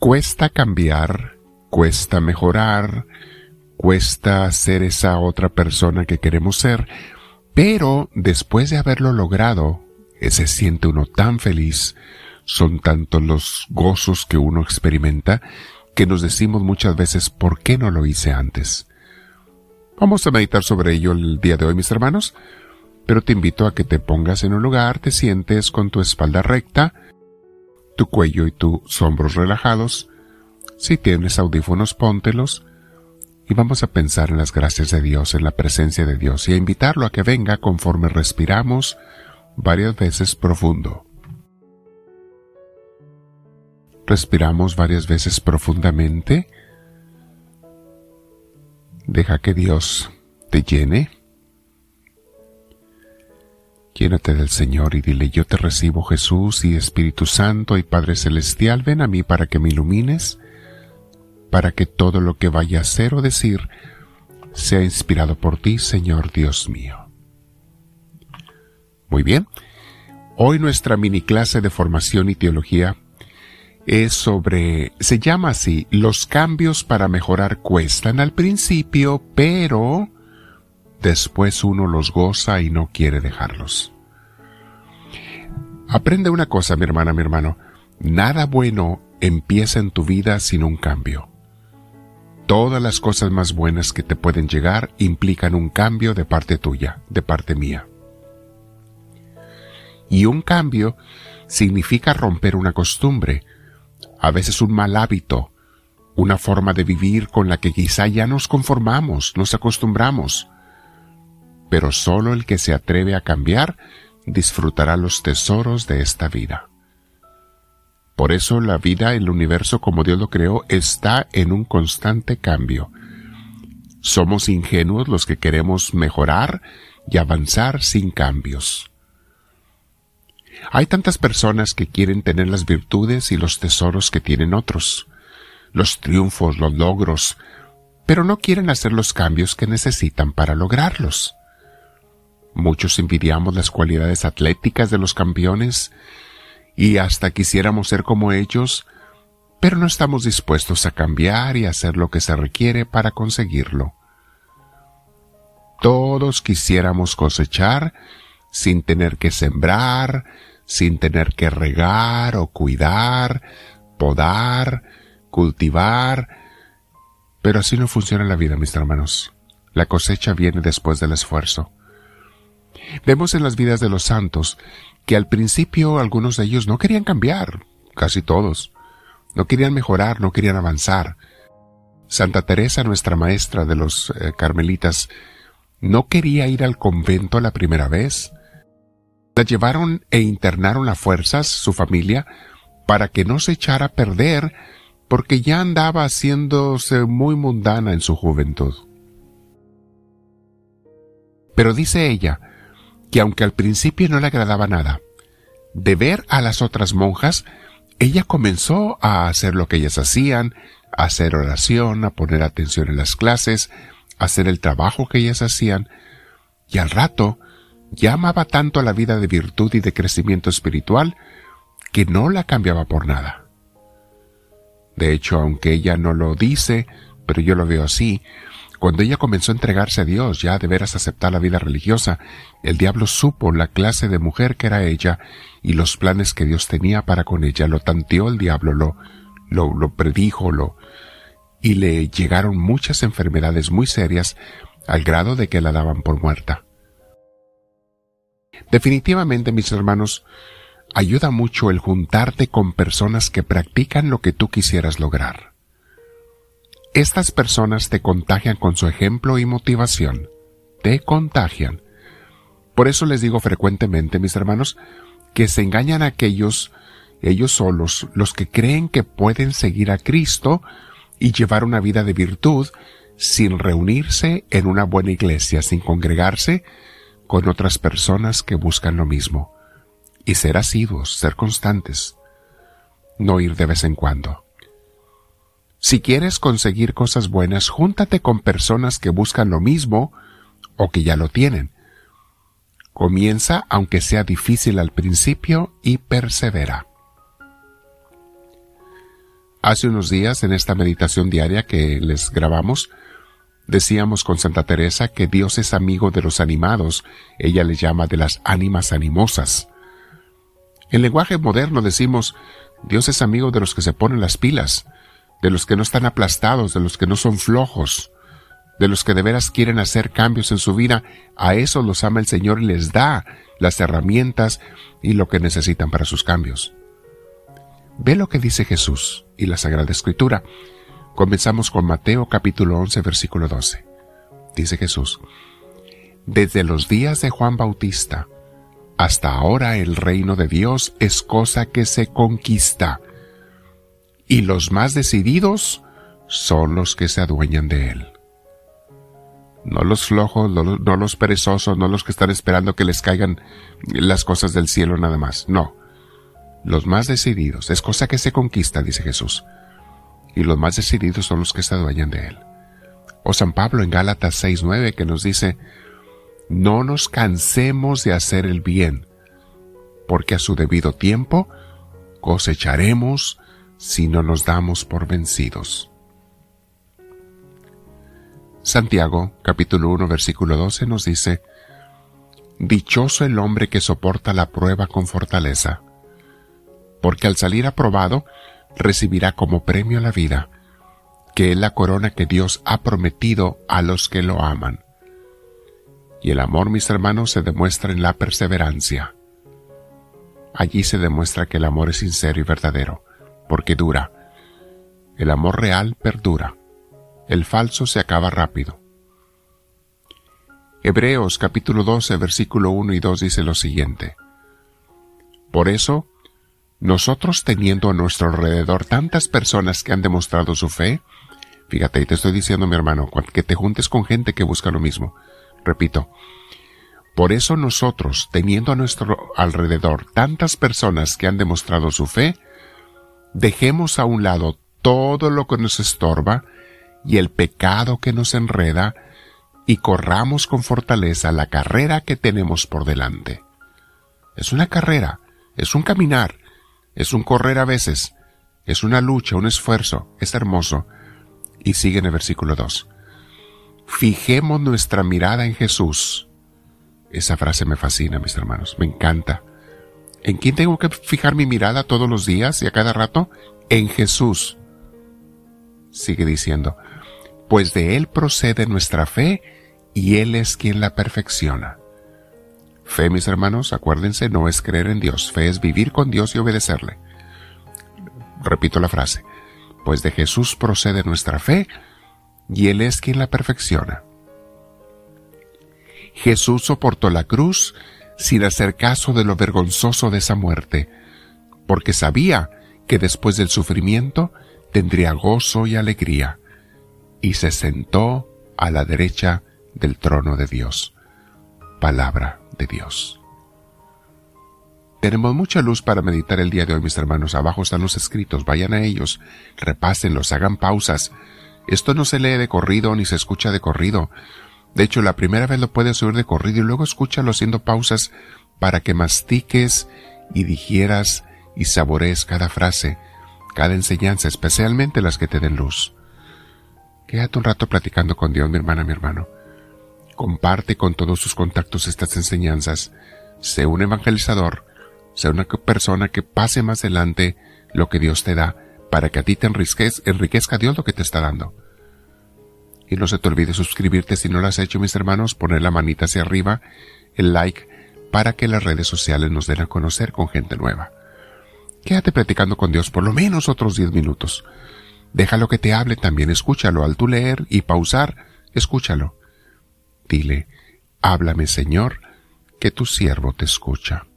cuesta cambiar, cuesta mejorar, cuesta ser esa otra persona que queremos ser, pero después de haberlo logrado, se siente uno tan feliz, son tantos los gozos que uno experimenta, que nos decimos muchas veces, ¿por qué no lo hice antes? Vamos a meditar sobre ello el día de hoy, mis hermanos, pero te invito a que te pongas en un lugar, te sientes con tu espalda recta, tu cuello y tus hombros relajados. Si tienes audífonos, póntelos y vamos a pensar en las gracias de Dios, en la presencia de Dios y a invitarlo a que venga conforme respiramos varias veces profundo. Respiramos varias veces profundamente. Deja que Dios te llene. Llénate del Señor y dile, yo te recibo Jesús y Espíritu Santo y Padre Celestial, ven a mí para que me ilumines, para que todo lo que vaya a hacer o decir sea inspirado por ti, Señor Dios mío. Muy bien, hoy nuestra mini clase de formación y teología es sobre, se llama así, los cambios para mejorar cuestan al principio, pero después uno los goza y no quiere dejarlos. Aprende una cosa, mi hermana, mi hermano. Nada bueno empieza en tu vida sin un cambio. Todas las cosas más buenas que te pueden llegar implican un cambio de parte tuya, de parte mía. Y un cambio significa romper una costumbre, a veces un mal hábito, una forma de vivir con la que quizá ya nos conformamos, nos acostumbramos pero solo el que se atreve a cambiar disfrutará los tesoros de esta vida. Por eso la vida, el universo como Dios lo creó, está en un constante cambio. Somos ingenuos los que queremos mejorar y avanzar sin cambios. Hay tantas personas que quieren tener las virtudes y los tesoros que tienen otros, los triunfos, los logros, pero no quieren hacer los cambios que necesitan para lograrlos. Muchos envidiamos las cualidades atléticas de los campeones y hasta quisiéramos ser como ellos, pero no estamos dispuestos a cambiar y hacer lo que se requiere para conseguirlo. Todos quisiéramos cosechar sin tener que sembrar, sin tener que regar o cuidar, podar, cultivar, pero así no funciona la vida, mis hermanos. La cosecha viene después del esfuerzo. Vemos en las vidas de los santos que al principio algunos de ellos no querían cambiar, casi todos. No querían mejorar, no querían avanzar. Santa Teresa, nuestra maestra de los eh, carmelitas, no quería ir al convento la primera vez. La llevaron e internaron a fuerzas su familia para que no se echara a perder porque ya andaba haciéndose muy mundana en su juventud. Pero dice ella que aunque al principio no le agradaba nada, de ver a las otras monjas, ella comenzó a hacer lo que ellas hacían, a hacer oración, a poner atención en las clases, a hacer el trabajo que ellas hacían, y al rato ya amaba tanto la vida de virtud y de crecimiento espiritual que no la cambiaba por nada. De hecho, aunque ella no lo dice, pero yo lo veo así, cuando ella comenzó a entregarse a Dios, ya de veras aceptar la vida religiosa, el diablo supo la clase de mujer que era ella y los planes que Dios tenía para con ella. Lo tanteó el diablo, lo, lo, lo predijo, lo, y le llegaron muchas enfermedades muy serias al grado de que la daban por muerta. Definitivamente, mis hermanos, ayuda mucho el juntarte con personas que practican lo que tú quisieras lograr. Estas personas te contagian con su ejemplo y motivación. Te contagian. Por eso les digo frecuentemente, mis hermanos, que se engañan a aquellos, ellos solos, los que creen que pueden seguir a Cristo y llevar una vida de virtud sin reunirse en una buena iglesia, sin congregarse con otras personas que buscan lo mismo. Y ser asiduos, ser constantes. No ir de vez en cuando. Si quieres conseguir cosas buenas, júntate con personas que buscan lo mismo o que ya lo tienen. Comienza aunque sea difícil al principio y persevera. Hace unos días, en esta meditación diaria que les grabamos, decíamos con Santa Teresa que Dios es amigo de los animados, ella le llama de las ánimas animosas. En lenguaje moderno decimos, Dios es amigo de los que se ponen las pilas, de los que no están aplastados, de los que no son flojos, de los que de veras quieren hacer cambios en su vida, a esos los ama el Señor y les da las herramientas y lo que necesitan para sus cambios. Ve lo que dice Jesús y la Sagrada Escritura. Comenzamos con Mateo capítulo 11 versículo 12. Dice Jesús, Desde los días de Juan Bautista hasta ahora el reino de Dios es cosa que se conquista, y los más decididos son los que se adueñan de él. No los flojos, no, los perezosos, no los que están esperando que les caigan las cosas del cielo nada más. No los más decididos, es cosa que se conquista, dice Jesús, y los más decididos son los que se adueñan de él. O San Pablo en Gálatas 6.9 que nos dice, no nos cansemos de hacer el bien, porque a su debido tiempo cosecharemos si no nos damos por vencidos. Santiago capítulo 1 versículo 12 nos dice, Dichoso el hombre que soporta la prueba con fortaleza, porque al salir aprobado recibirá como premio la vida, que es la corona que Dios ha prometido a los que lo aman. Y el amor, mis hermanos, se demuestra en la perseverancia. Allí se demuestra que el amor es sincero y verdadero, porque dura. El amor real perdura. El falso se acaba rápido. Hebreos capítulo 12 versículo 1 y 2 dice lo siguiente. Por eso, nosotros teniendo a nuestro alrededor tantas personas que han demostrado su fe, fíjate, y te estoy diciendo, mi hermano, que te juntes con gente que busca lo mismo. Repito, por eso nosotros, teniendo a nuestro alrededor tantas personas que han demostrado su fe, dejemos a un lado todo lo que nos estorba y el pecado que nos enreda, y corramos con fortaleza la carrera que tenemos por delante. Es una carrera, es un caminar, es un correr a veces, es una lucha, un esfuerzo, es hermoso. Y sigue en el versículo 2. Fijemos nuestra mirada en Jesús. Esa frase me fascina, mis hermanos, me encanta. ¿En quién tengo que fijar mi mirada todos los días y a cada rato? En Jesús. Sigue diciendo, pues de Él procede nuestra fe y Él es quien la perfecciona. Fe, mis hermanos, acuérdense, no es creer en Dios, fe es vivir con Dios y obedecerle. Repito la frase, pues de Jesús procede nuestra fe y Él es quien la perfecciona. Jesús soportó la cruz sin hacer caso de lo vergonzoso de esa muerte, porque sabía que después del sufrimiento tendría gozo y alegría, y se sentó a la derecha del trono de Dios. Palabra de Dios. Tenemos mucha luz para meditar el día de hoy, mis hermanos. Abajo están los escritos, vayan a ellos, repásenlos, hagan pausas. Esto no se lee de corrido ni se escucha de corrido. De hecho, la primera vez lo puedes oír de corrido y luego escúchalo haciendo pausas para que mastiques y digieras y saborees cada frase, cada enseñanza, especialmente las que te den luz. Quédate un rato platicando con Dios, mi hermana, mi hermano. Comparte con todos sus contactos estas enseñanzas. Sé un evangelizador. Sé una persona que pase más adelante lo que Dios te da para que a ti te enriquezca Dios lo que te está dando. Y no se te olvide suscribirte si no lo has hecho, mis hermanos, poner la manita hacia arriba, el like, para que las redes sociales nos den a conocer con gente nueva. Quédate platicando con Dios por lo menos otros diez minutos. Déjalo que te hable también, escúchalo al tu leer y pausar, escúchalo. Dile, háblame Señor, que tu siervo te escucha.